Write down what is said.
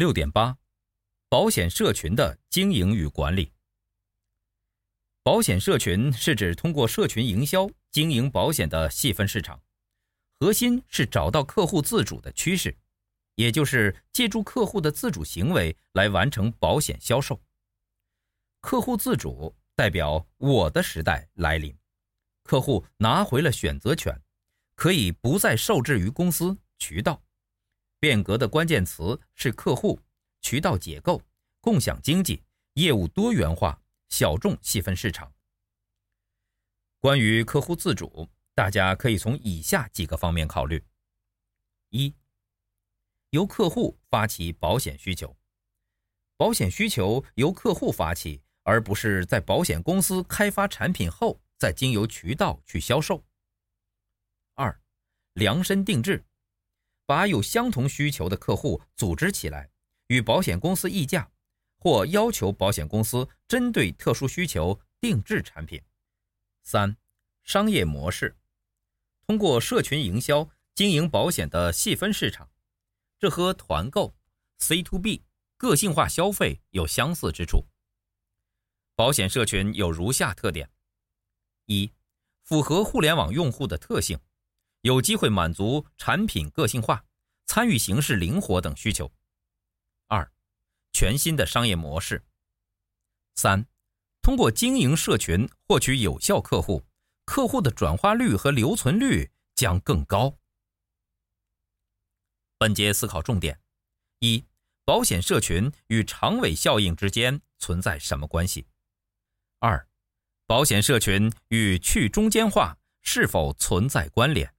六点八，保险社群的经营与管理。保险社群是指通过社群营销经营保险的细分市场，核心是找到客户自主的趋势，也就是借助客户的自主行为来完成保险销售。客户自主代表我的时代来临，客户拿回了选择权，可以不再受制于公司渠道。变革的关键词是客户、渠道结构、共享经济、业务多元化。小众细分市场。关于客户自主，大家可以从以下几个方面考虑：一、由客户发起保险需求，保险需求由客户发起，而不是在保险公司开发产品后再经由渠道去销售。二、量身定制，把有相同需求的客户组织起来，与保险公司议价。或要求保险公司针对特殊需求定制产品。三、商业模式，通过社群营销经营保险的细分市场，这和团购、C to B、个性化消费有相似之处。保险社群有如下特点：一、符合互联网用户的特性，有机会满足产品个性化、参与形式灵活等需求。二全新的商业模式。三，通过经营社群获取有效客户，客户的转化率和留存率将更高。本节思考重点：一、保险社群与长尾效应之间存在什么关系？二、保险社群与去中间化是否存在关联？